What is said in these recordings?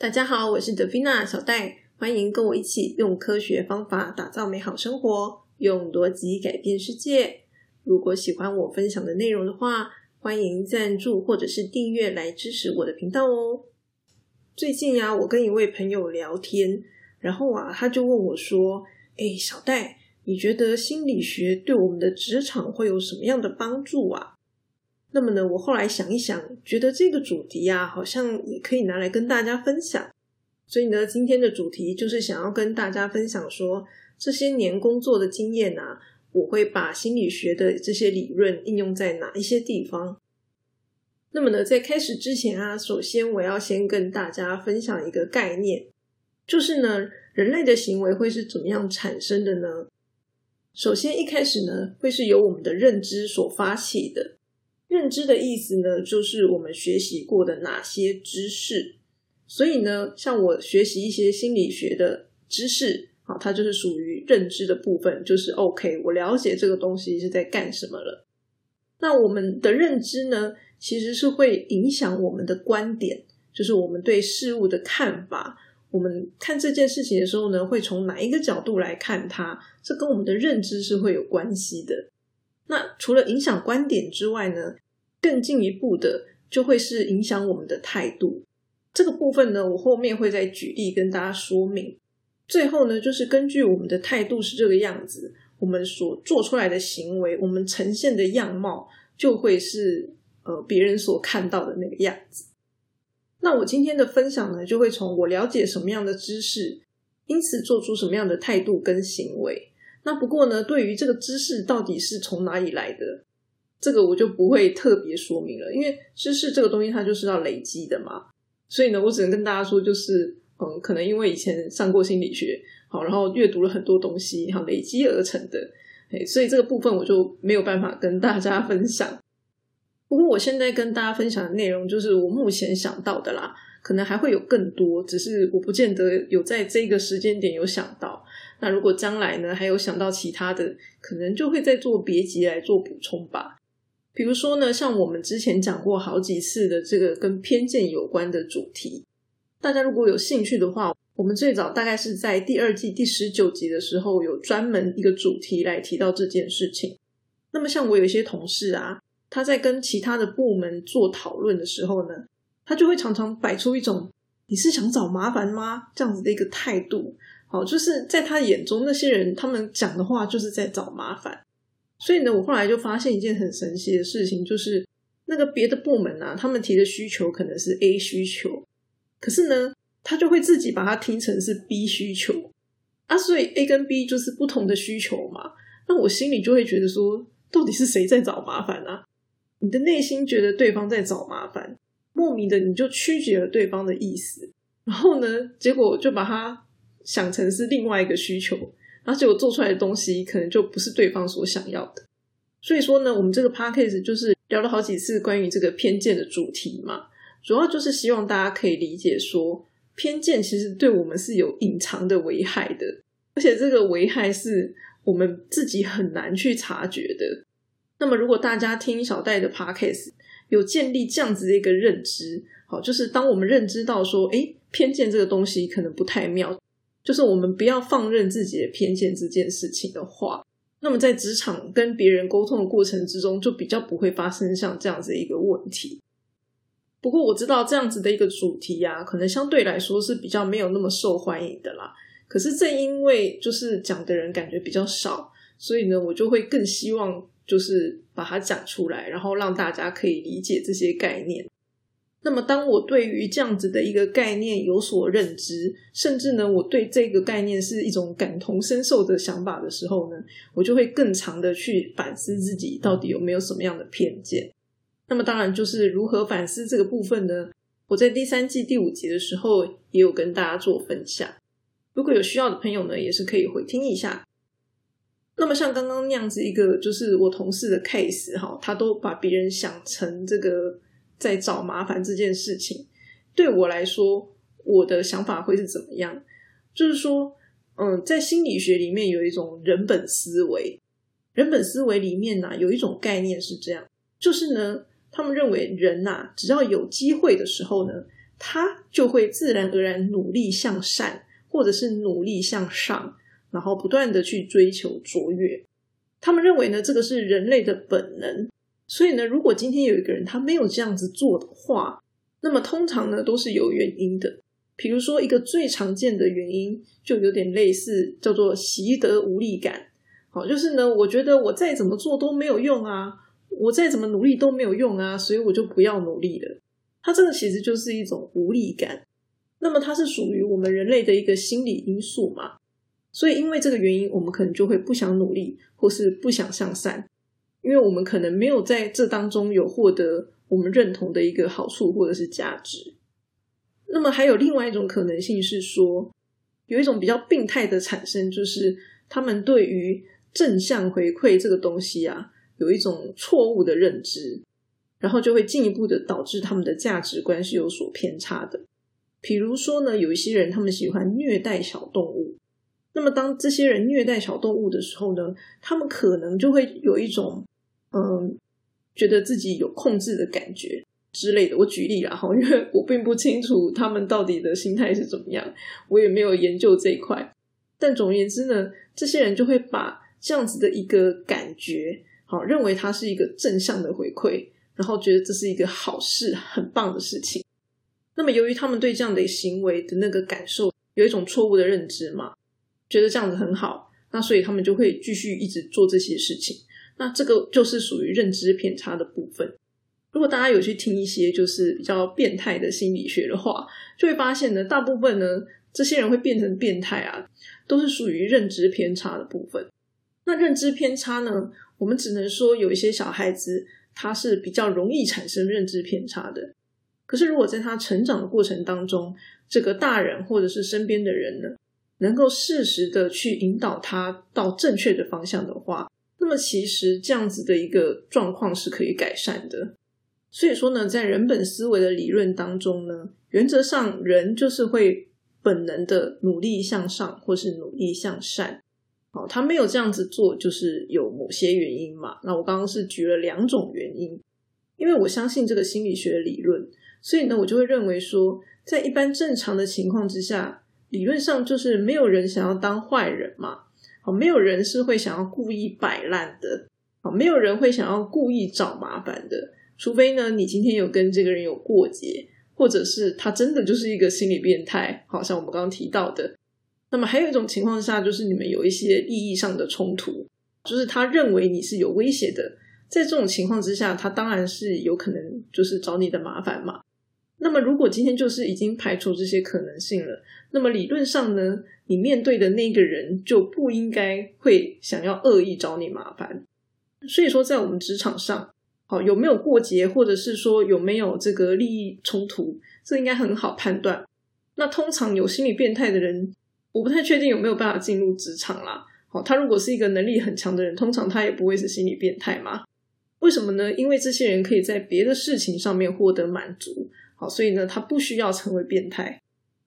大家好，我是德菲娜小戴，欢迎跟我一起用科学方法打造美好生活，用逻辑改变世界。如果喜欢我分享的内容的话，欢迎赞助或者是订阅来支持我的频道哦。最近呀，我跟一位朋友聊天，然后啊，他就问我说：“哎，小戴，你觉得心理学对我们的职场会有什么样的帮助啊？”那么呢，我后来想一想，觉得这个主题呀，好像也可以拿来跟大家分享。所以呢，今天的主题就是想要跟大家分享说，这些年工作的经验啊，我会把心理学的这些理论应用在哪一些地方。那么呢，在开始之前啊，首先我要先跟大家分享一个概念，就是呢，人类的行为会是怎么样产生的呢？首先一开始呢，会是由我们的认知所发起的。认知的意思呢，就是我们学习过的哪些知识。所以呢，像我学习一些心理学的知识，啊，它就是属于认知的部分，就是 OK，我了解这个东西是在干什么了。那我们的认知呢，其实是会影响我们的观点，就是我们对事物的看法。我们看这件事情的时候呢，会从哪一个角度来看它？这跟我们的认知是会有关系的。那除了影响观点之外呢，更进一步的就会是影响我们的态度。这个部分呢，我后面会再举例跟大家说明。最后呢，就是根据我们的态度是这个样子，我们所做出来的行为，我们呈现的样貌就会是呃别人所看到的那个样子。那我今天的分享呢，就会从我了解什么样的知识，因此做出什么样的态度跟行为。那不过呢，对于这个知识到底是从哪里来的，这个我就不会特别说明了，因为知识这个东西它就是要累积的嘛。所以呢，我只能跟大家说，就是嗯，可能因为以前上过心理学，好，然后阅读了很多东西，好累积而成的，哎，所以这个部分我就没有办法跟大家分享。不过我现在跟大家分享的内容，就是我目前想到的啦，可能还会有更多，只是我不见得有在这个时间点有想到。那如果将来呢，还有想到其他的，可能就会再做别集来做补充吧。比如说呢，像我们之前讲过好几次的这个跟偏见有关的主题，大家如果有兴趣的话，我们最早大概是在第二季第十九集的时候，有专门一个主题来提到这件事情。那么像我有一些同事啊，他在跟其他的部门做讨论的时候呢，他就会常常摆出一种“你是想找麻烦吗”这样子的一个态度。好，就是在他眼中，那些人他们讲的话就是在找麻烦。所以呢，我后来就发现一件很神奇的事情，就是那个别的部门啊，他们提的需求可能是 A 需求，可是呢，他就会自己把它听成是 B 需求啊。所以 A 跟 B 就是不同的需求嘛。那我心里就会觉得说，到底是谁在找麻烦啊？你的内心觉得对方在找麻烦，莫名的你就曲解了对方的意思，然后呢，结果就把它。想成是另外一个需求，而且我做出来的东西可能就不是对方所想要的。所以说呢，我们这个 p a c k a g e 就是聊了好几次关于这个偏见的主题嘛，主要就是希望大家可以理解说，偏见其实对我们是有隐藏的危害的，而且这个危害是我们自己很难去察觉的。那么，如果大家听小戴的 p a c k a g e 有建立这样子的一个认知，好，就是当我们认知到说，哎，偏见这个东西可能不太妙。就是我们不要放任自己的偏见这件事情的话，那么在职场跟别人沟通的过程之中，就比较不会发生像这样子一个问题。不过我知道这样子的一个主题呀，可能相对来说是比较没有那么受欢迎的啦。可是正因为就是讲的人感觉比较少，所以呢，我就会更希望就是把它讲出来，然后让大家可以理解这些概念。那么，当我对于这样子的一个概念有所认知，甚至呢，我对这个概念是一种感同身受的想法的时候呢，我就会更长的去反思自己到底有没有什么样的偏见。那么，当然就是如何反思这个部分呢？我在第三季第五集的时候也有跟大家做分享，如果有需要的朋友呢，也是可以回听一下。那么，像刚刚那样子一个，就是我同事的 case 哈，他都把别人想成这个。在找麻烦这件事情，对我来说，我的想法会是怎么样？就是说，嗯，在心理学里面有一种人本思维，人本思维里面呢有一种概念是这样，就是呢，他们认为人呐，只要有机会的时候呢，他就会自然而然努力向善，或者是努力向上，然后不断的去追求卓越。他们认为呢，这个是人类的本能。所以呢，如果今天有一个人他没有这样子做的话，那么通常呢都是有原因的。比如说，一个最常见的原因就有点类似，叫做习得无力感。好，就是呢，我觉得我再怎么做都没有用啊，我再怎么努力都没有用啊，所以我就不要努力了。它这个其实就是一种无力感。那么它是属于我们人类的一个心理因素嘛？所以因为这个原因，我们可能就会不想努力，或是不想向善，因为我们可能没有在这当中有获得我们认同的一个好处或者是价值。那么还有另外一种可能性是说，有一种比较病态的产生，就是他们对于正向回馈这个东西啊，有一种错误的认知，然后就会进一步的导致他们的价值观是有所偏差的。比如说呢，有一些人他们喜欢虐待小动物，那么当这些人虐待小动物的时候呢，他们可能就会有一种嗯，觉得自己有控制的感觉。之类的，我举例了哈，因为我并不清楚他们到底的心态是怎么样，我也没有研究这一块。但总而言之呢，这些人就会把这样子的一个感觉，好认为它是一个正向的回馈，然后觉得这是一个好事，很棒的事情。那么由于他们对这样的行为的那个感受有一种错误的认知嘛，觉得这样子很好，那所以他们就会继续一直做这些事情。那这个就是属于认知偏差的部分。如果大家有去听一些就是比较变态的心理学的话，就会发现呢，大部分呢，这些人会变成变态啊，都是属于认知偏差的部分。那认知偏差呢，我们只能说有一些小孩子他是比较容易产生认知偏差的。可是如果在他成长的过程当中，这个大人或者是身边的人呢，能够适时的去引导他到正确的方向的话，那么其实这样子的一个状况是可以改善的。所以说呢，在人本思维的理论当中呢，原则上人就是会本能的努力向上，或是努力向善。好，他没有这样子做，就是有某些原因嘛。那我刚刚是举了两种原因，因为我相信这个心理学理论，所以呢，我就会认为说，在一般正常的情况之下，理论上就是没有人想要当坏人嘛。好，没有人是会想要故意摆烂的。好，没有人会想要故意找麻烦的。除非呢，你今天有跟这个人有过节，或者是他真的就是一个心理变态，好像我们刚刚提到的。那么还有一种情况下，就是你们有一些利益上的冲突，就是他认为你是有威胁的。在这种情况之下，他当然是有可能就是找你的麻烦嘛。那么如果今天就是已经排除这些可能性了，那么理论上呢，你面对的那个人就不应该会想要恶意找你麻烦。所以说，在我们职场上。好，有没有过节，或者是说有没有这个利益冲突，这应该很好判断。那通常有心理变态的人，我不太确定有没有办法进入职场啦。好，他如果是一个能力很强的人，通常他也不会是心理变态嘛？为什么呢？因为这些人可以在别的事情上面获得满足，好，所以呢，他不需要成为变态。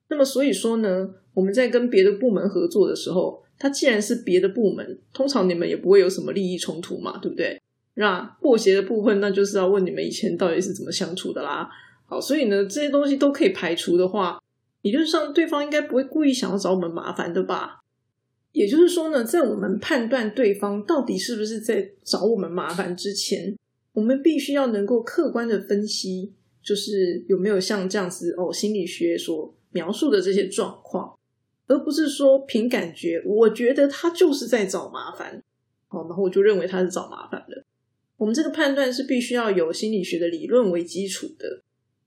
那么，所以说呢，我们在跟别的部门合作的时候，他既然是别的部门，通常你们也不会有什么利益冲突嘛，对不对？那过节的部分，那就是要问你们以前到底是怎么相处的啦。好，所以呢，这些东西都可以排除的话，理论上对方应该不会故意想要找我们麻烦的吧？也就是说呢，在我们判断对方到底是不是在找我们麻烦之前，我们必须要能够客观的分析，就是有没有像这样子哦，心理学所描述的这些状况，而不是说凭感觉，我觉得他就是在找麻烦，好，然后我就认为他是找麻烦的。我们这个判断是必须要有心理学的理论为基础的，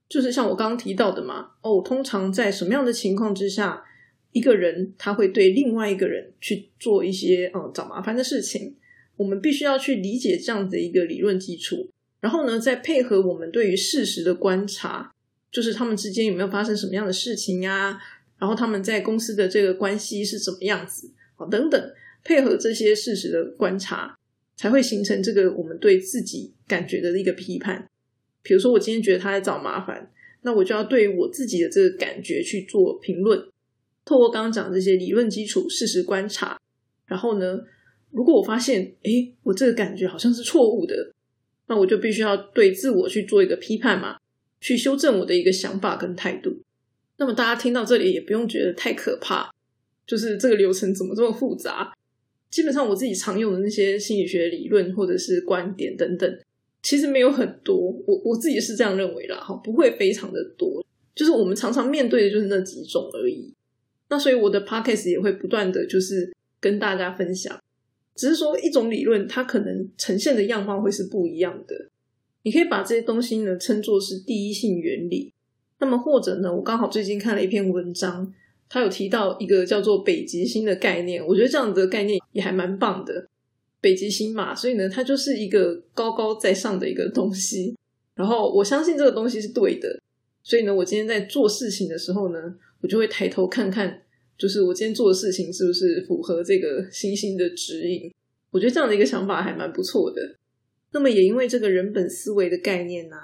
就是像我刚刚提到的嘛。哦，通常在什么样的情况之下，一个人他会对另外一个人去做一些嗯找麻烦的事情？我们必须要去理解这样的一个理论基础，然后呢，再配合我们对于事实的观察，就是他们之间有没有发生什么样的事情啊？然后他们在公司的这个关系是怎么样子啊？等等，配合这些事实的观察。才会形成这个我们对自己感觉的一个批判。比如说，我今天觉得他在找麻烦，那我就要对我自己的这个感觉去做评论。透过刚刚讲这些理论基础、事实观察，然后呢，如果我发现，哎，我这个感觉好像是错误的，那我就必须要对自我去做一个批判嘛，去修正我的一个想法跟态度。那么大家听到这里也不用觉得太可怕，就是这个流程怎么这么复杂？基本上我自己常用的那些心理学理论或者是观点等等，其实没有很多。我我自己是这样认为啦，哈，不会非常的多，就是我们常常面对的就是那几种而已。那所以我的 podcast 也会不断的就是跟大家分享，只是说一种理论它可能呈现的样貌会是不一样的。你可以把这些东西呢称作是第一性原理。那么或者呢，我刚好最近看了一篇文章，它有提到一个叫做北极星的概念，我觉得这样的概念也还蛮棒的。北极星嘛，所以呢，它就是一个高高在上的一个东西。然后我相信这个东西是对的，所以呢，我今天在做事情的时候呢，我就会抬头看看，就是我今天做的事情是不是符合这个星星的指引。我觉得这样的一个想法还蛮不错的。那么也因为这个人本思维的概念呢。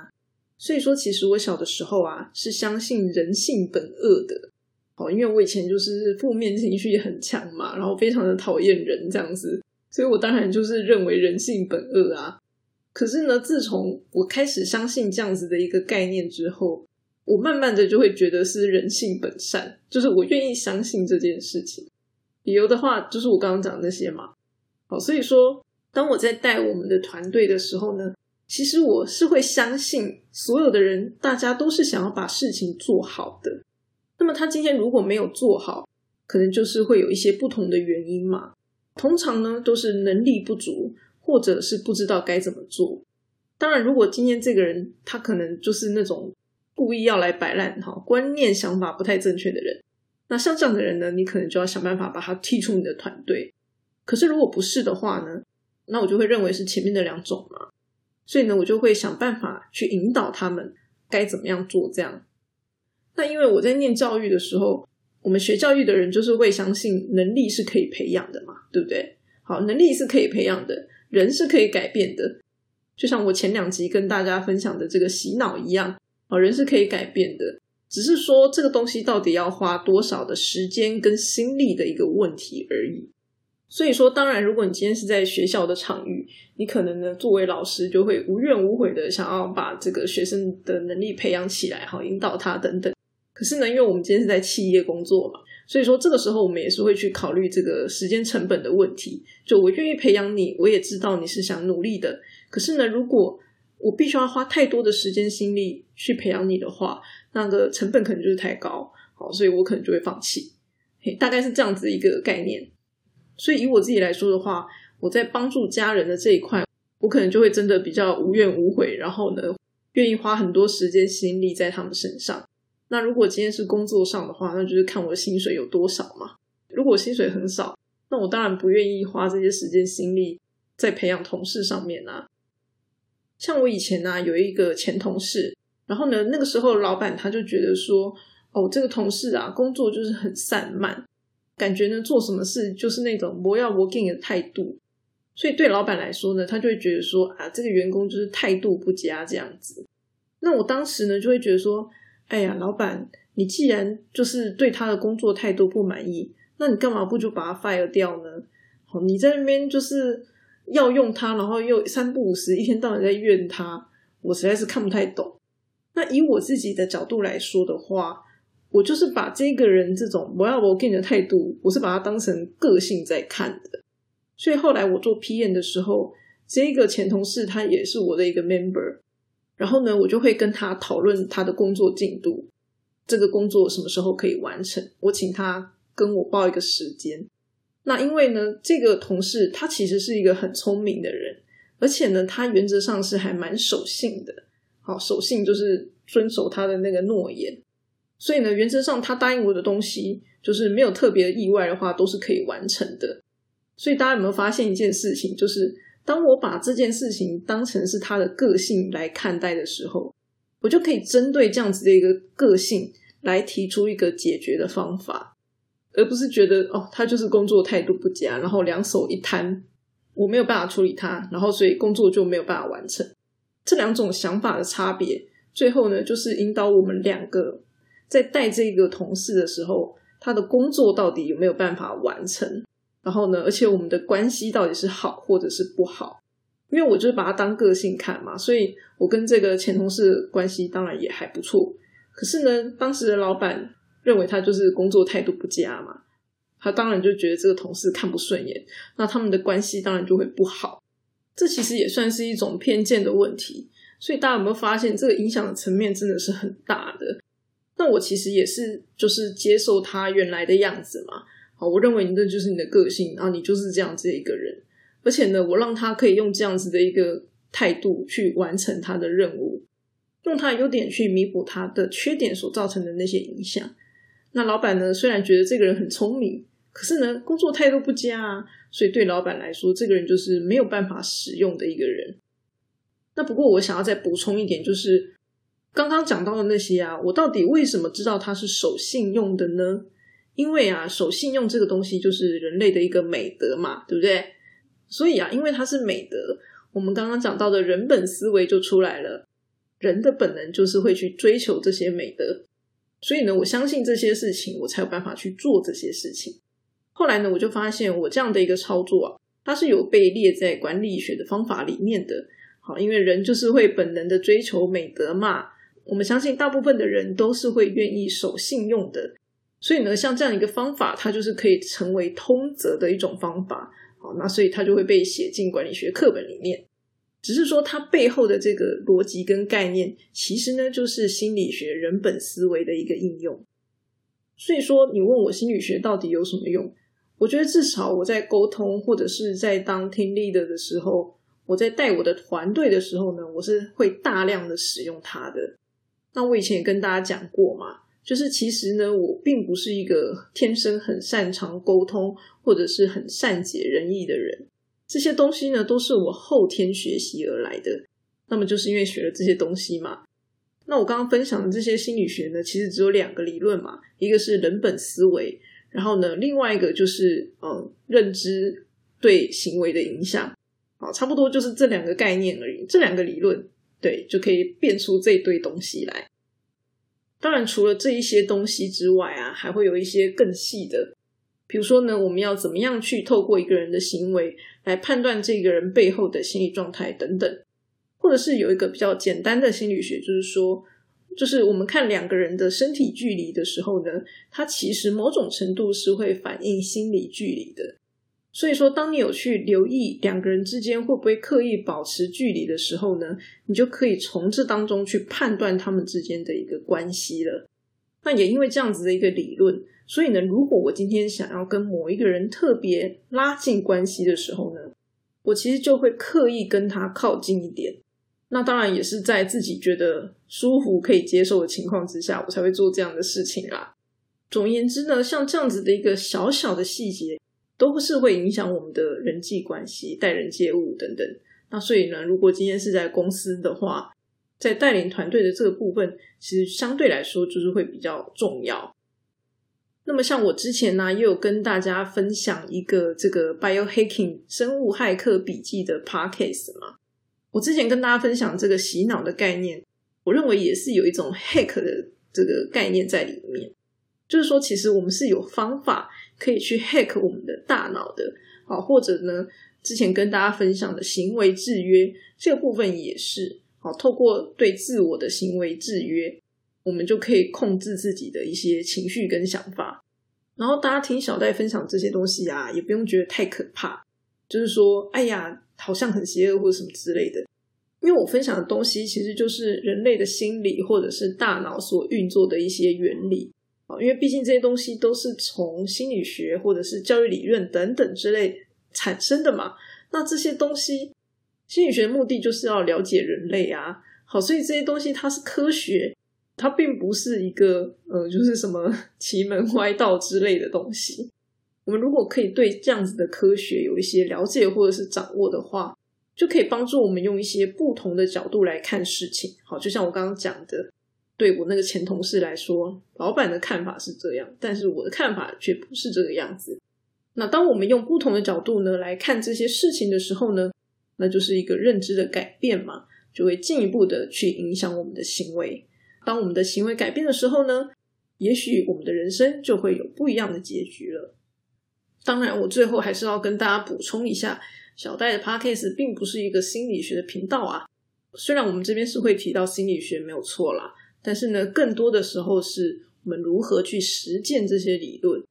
所以说，其实我小的时候啊，是相信人性本恶的。哦，因为我以前就是负面情绪也很强嘛，然后非常的讨厌人这样子，所以我当然就是认为人性本恶啊。可是呢，自从我开始相信这样子的一个概念之后，我慢慢的就会觉得是人性本善，就是我愿意相信这件事情。理由的话，就是我刚刚讲那些嘛。好，所以说，当我在带我们的团队的时候呢。其实我是会相信所有的人，大家都是想要把事情做好的。那么他今天如果没有做好，可能就是会有一些不同的原因嘛。通常呢都是能力不足，或者是不知道该怎么做。当然，如果今天这个人他可能就是那种故意要来摆烂哈，观念想法不太正确的人，那像这样的人呢，你可能就要想办法把他踢出你的团队。可是如果不是的话呢，那我就会认为是前面的两种嘛。所以呢，我就会想办法去引导他们该怎么样做。这样，那因为我在念教育的时候，我们学教育的人就是会相信能力是可以培养的嘛，对不对？好，能力是可以培养的，人是可以改变的。就像我前两集跟大家分享的这个洗脑一样，好，人是可以改变的，只是说这个东西到底要花多少的时间跟心力的一个问题而已。所以说，当然，如果你今天是在学校的场域，你可能呢，作为老师就会无怨无悔的想要把这个学生的能力培养起来，好引导他等等。可是呢，因为我们今天是在企业工作嘛，所以说这个时候我们也是会去考虑这个时间成本的问题。就我愿意培养你，我也知道你是想努力的。可是呢，如果我必须要花太多的时间心力去培养你的话，那个成本可能就是太高，好，所以我可能就会放弃。嘿，大概是这样子一个概念。所以以我自己来说的话，我在帮助家人的这一块，我可能就会真的比较无怨无悔，然后呢，愿意花很多时间心力在他们身上。那如果今天是工作上的话，那就是看我的薪水有多少嘛。如果薪水很少，那我当然不愿意花这些时间心力在培养同事上面啊。像我以前呢，有一个前同事，然后呢，那个时候老板他就觉得说，哦，这个同事啊，工作就是很散漫。感觉呢，做什么事就是那种不要 working 的态度，所以对老板来说呢，他就会觉得说啊，这个员工就是态度不佳这样子。那我当时呢，就会觉得说，哎呀，老板，你既然就是对他的工作态度不满意，那你干嘛不就把他 fire 掉呢？好，你在那边就是要用他，然后又三不五时，一天到晚在怨他，我实在是看不太懂。那以我自己的角度来说的话，我就是把这个人这种不要我给你的态度，我是把它当成个性在看的。所以后来我做 PM 的时候，这个前同事他也是我的一个 member，然后呢，我就会跟他讨论他的工作进度，这个工作什么时候可以完成，我请他跟我报一个时间。那因为呢，这个同事他其实是一个很聪明的人，而且呢，他原则上是还蛮守信的。好，守信就是遵守他的那个诺言。所以呢，原则上他答应我的东西，就是没有特别意外的话，都是可以完成的。所以大家有没有发现一件事情，就是当我把这件事情当成是他的个性来看待的时候，我就可以针对这样子的一个个性来提出一个解决的方法，而不是觉得哦，他就是工作态度不佳，然后两手一摊，我没有办法处理他，然后所以工作就没有办法完成。这两种想法的差别，最后呢，就是引导我们两个。在带这个同事的时候，他的工作到底有没有办法完成？然后呢，而且我们的关系到底是好或者是不好？因为我就是把它当个性看嘛，所以我跟这个前同事关系当然也还不错。可是呢，当时的老板认为他就是工作态度不佳嘛，他当然就觉得这个同事看不顺眼，那他们的关系当然就会不好。这其实也算是一种偏见的问题。所以大家有没有发现，这个影响的层面真的是很大的？那我其实也是，就是接受他原来的样子嘛。好，我认为你这就是你的个性，然后你就是这样子一个人。而且呢，我让他可以用这样子的一个态度去完成他的任务，用他的优点去弥补他的缺点所造成的那些影响。那老板呢，虽然觉得这个人很聪明，可是呢，工作态度不佳啊，所以对老板来说，这个人就是没有办法使用的一个人。那不过我想要再补充一点，就是刚刚讲到的那些啊，我到底为什么知道他是守信用的呢？因为啊，守信用这个东西就是人类的一个美德嘛，对不对？所以啊，因为它是美德，我们刚刚讲到的人本思维就出来了。人的本能就是会去追求这些美德，所以呢，我相信这些事情，我才有办法去做这些事情。后来呢，我就发现我这样的一个操作啊，它是有被列在管理学的方法里面的。好，因为人就是会本能的追求美德嘛。我们相信大部分的人都是会愿意守信用的，所以呢，像这样一个方法，它就是可以成为通则的一种方法。好，那所以它就会被写进管理学课本里面。只是说它背后的这个逻辑跟概念，其实呢就是心理学人本思维的一个应用。所以说，你问我心理学到底有什么用？我觉得至少我在沟通或者是在当听力的的时候。我在带我的团队的时候呢，我是会大量的使用它的。那我以前也跟大家讲过嘛，就是其实呢，我并不是一个天生很擅长沟通或者是很善解人意的人。这些东西呢，都是我后天学习而来的。那么就是因为学了这些东西嘛。那我刚刚分享的这些心理学呢，其实只有两个理论嘛，一个是人本思维，然后呢，另外一个就是嗯，认知对行为的影响。好，差不多就是这两个概念而已。这两个理论，对，就可以变出这一堆东西来。当然，除了这一些东西之外啊，还会有一些更细的。比如说呢，我们要怎么样去透过一个人的行为来判断这个人背后的心理状态等等，或者是有一个比较简单的心理学，就是说，就是我们看两个人的身体距离的时候呢，它其实某种程度是会反映心理距离的。所以说，当你有去留意两个人之间会不会刻意保持距离的时候呢，你就可以从这当中去判断他们之间的一个关系了。那也因为这样子的一个理论，所以呢，如果我今天想要跟某一个人特别拉近关系的时候呢，我其实就会刻意跟他靠近一点。那当然也是在自己觉得舒服、可以接受的情况之下，我才会做这样的事情啦。总而言之呢，像这样子的一个小小的细节。都是会影响我们的人际关系、待人接物等等。那所以呢，如果今天是在公司的话，在带领团队的这个部分，其实相对来说就是会比较重要。那么像我之前呢，也有跟大家分享一个这个 biohacking 生物骇客笔记的 podcast 嘛。我之前跟大家分享这个洗脑的概念，我认为也是有一种 hack 的这个概念在里面。就是说，其实我们是有方法可以去 hack 我们的大脑的，好，或者呢，之前跟大家分享的行为制约这个部分也是，好，透过对自我的行为制约，我们就可以控制自己的一些情绪跟想法。然后大家听小戴分享这些东西啊，也不用觉得太可怕，就是说，哎呀，好像很邪恶或者什么之类的，因为我分享的东西其实就是人类的心理或者是大脑所运作的一些原理啊。因为毕竟这些东西都是从心理学或者是教育理论等等之类产生的嘛。那这些东西，心理学的目的就是要了解人类啊。好，所以这些东西它是科学，它并不是一个呃，就是什么 奇门歪道之类的东西。我们如果可以对这样子的科学有一些了解或者是掌握的话，就可以帮助我们用一些不同的角度来看事情。好，就像我刚刚讲的。对我那个前同事来说，老板的看法是这样，但是我的看法却不是这个样子。那当我们用不同的角度呢来看这些事情的时候呢，那就是一个认知的改变嘛，就会进一步的去影响我们的行为。当我们的行为改变的时候呢，也许我们的人生就会有不一样的结局了。当然，我最后还是要跟大家补充一下，小戴的 podcast 并不是一个心理学的频道啊。虽然我们这边是会提到心理学没有错啦，但是呢，更多的时候是我们如何去实践这些理论，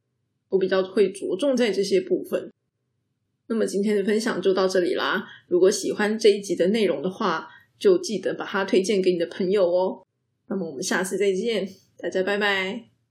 我比较会着重在这些部分。那么今天的分享就到这里啦。如果喜欢这一集的内容的话，就记得把它推荐给你的朋友哦。那么我们下次再见，大家拜拜。